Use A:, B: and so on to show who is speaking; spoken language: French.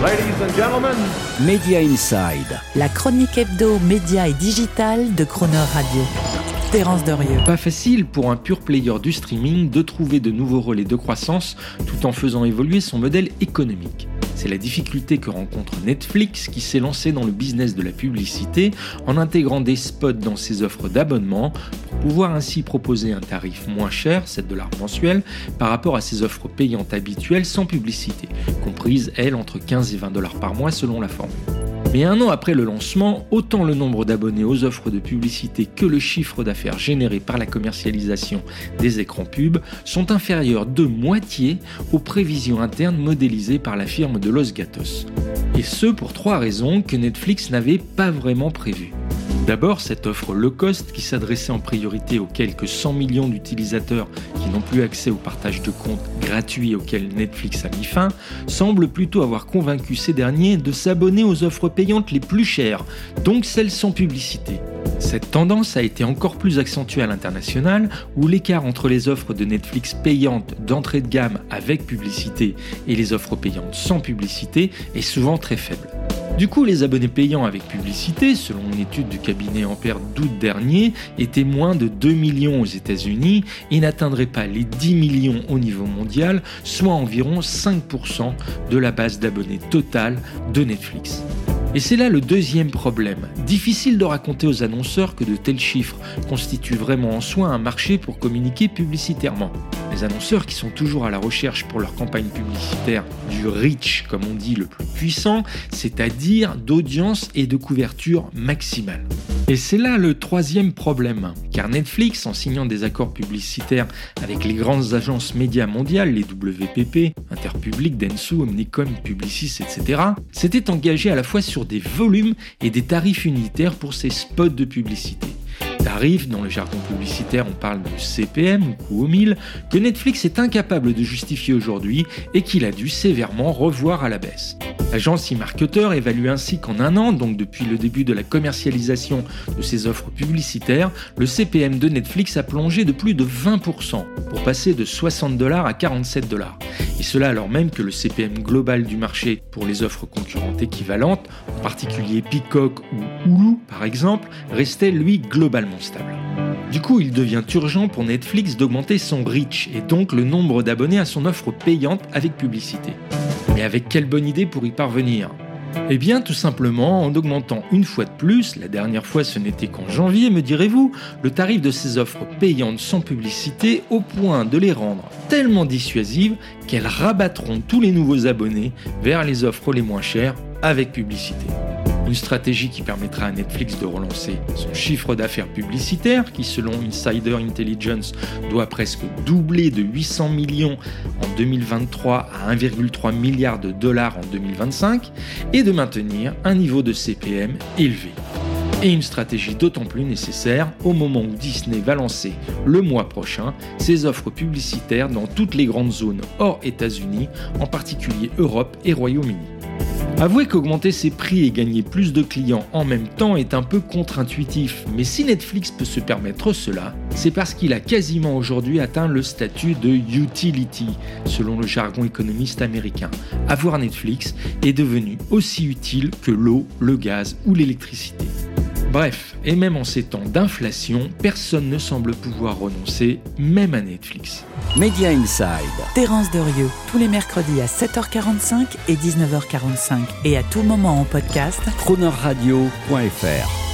A: Ladies and gentlemen.
B: Media Inside.
C: La chronique hebdo, média et digital de Croner Radio. Terence Derieux.
D: Pas facile pour un pur player du streaming de trouver de nouveaux relais de croissance tout en faisant évoluer son modèle économique. C'est la difficulté que rencontre Netflix qui s'est lancé dans le business de la publicité en intégrant des spots dans ses offres d'abonnement pour pouvoir ainsi proposer un tarif moins cher, 7 dollars mensuels, par rapport à ses offres payantes habituelles sans publicité, comprises, elles, entre 15 et 20 dollars par mois selon la formule. Mais un an après le lancement, autant le nombre d'abonnés aux offres de publicité que le chiffre d'affaires généré par la commercialisation des écrans pubs sont inférieurs de moitié aux prévisions internes modélisées par la firme de Los Gatos. Et ce pour trois raisons que Netflix n'avait pas vraiment prévues. D'abord, cette offre low cost qui s'adressait en priorité aux quelques 100 millions d'utilisateurs qui n'ont plus accès au partage de comptes gratuits auxquels Netflix a mis fin, semble plutôt avoir convaincu ces derniers de s'abonner aux offres payantes les plus chères, donc celles sans publicité. Cette tendance a été encore plus accentuée à l'international, où l'écart entre les offres de Netflix payantes d'entrée de gamme avec publicité et les offres payantes sans publicité est souvent très faible. Du coup, les abonnés payants avec publicité, selon une étude du cabinet Ampère d'août dernier, étaient moins de 2 millions aux États-Unis et n'atteindraient pas les 10 millions au niveau mondial, soit environ 5% de la base d'abonnés totale de Netflix. Et c'est là le deuxième problème. Difficile de raconter aux annonceurs que de tels chiffres constituent vraiment en soi un marché pour communiquer publicitairement. Les annonceurs qui sont toujours à la recherche pour leur campagne publicitaire du reach, comme on dit, le plus puissant, c'est-à-dire d'audience et de couverture maximale. Et c'est là le troisième problème, car Netflix, en signant des accords publicitaires avec les grandes agences médias mondiales, les WPP, Interpublic, Densu, Omnicom, Publicis, etc., s'était engagé à la fois sur des volumes et des tarifs unitaires pour ses spots de publicité. Tarifs, dans le jargon publicitaire on parle de CPM ou coût au mille, que Netflix est incapable de justifier aujourd'hui et qu'il a dû sévèrement revoir à la baisse. L'agence e-marketer évalue ainsi qu'en un an, donc depuis le début de la commercialisation de ses offres publicitaires, le CPM de Netflix a plongé de plus de 20% pour passer de 60 dollars à 47 dollars. Et cela alors même que le CPM global du marché pour les offres concurrentes équivalentes, en particulier Peacock ou Hulu par exemple, restait lui globalement stable. Du coup, il devient urgent pour Netflix d'augmenter son reach et donc le nombre d'abonnés à son offre payante avec publicité. Mais avec quelle bonne idée pour y parvenir? Eh bien, tout simplement en augmentant une fois de plus, la dernière fois ce n'était qu'en janvier, me direz-vous, le tarif de ces offres payantes sans publicité au point de les rendre tellement dissuasives qu'elles rabattront tous les nouveaux abonnés vers les offres les moins chères avec publicité. Une stratégie qui permettra à Netflix de relancer son chiffre d'affaires publicitaire, qui selon Insider Intelligence doit presque doubler de 800 millions en 2023 à 1,3 milliard de dollars en 2025, et de maintenir un niveau de CPM élevé. Et une stratégie d'autant plus nécessaire au moment où Disney va lancer le mois prochain ses offres publicitaires dans toutes les grandes zones hors États-Unis, en particulier Europe et Royaume-Uni. Avouez qu'augmenter ses prix et gagner plus de clients en même temps est un peu contre-intuitif, mais si Netflix peut se permettre cela, c'est parce qu'il a quasiment aujourd'hui atteint le statut de utility, selon le jargon économiste américain. Avoir Netflix est devenu aussi utile que l'eau, le gaz ou l'électricité. Bref, et même en ces temps d'inflation, personne ne semble pouvoir renoncer, même à Netflix.
B: Media Inside.
C: Terence Derieux, tous les mercredis à 7h45 et 19h45 et à tout moment en podcast.
B: Cronerradio.fr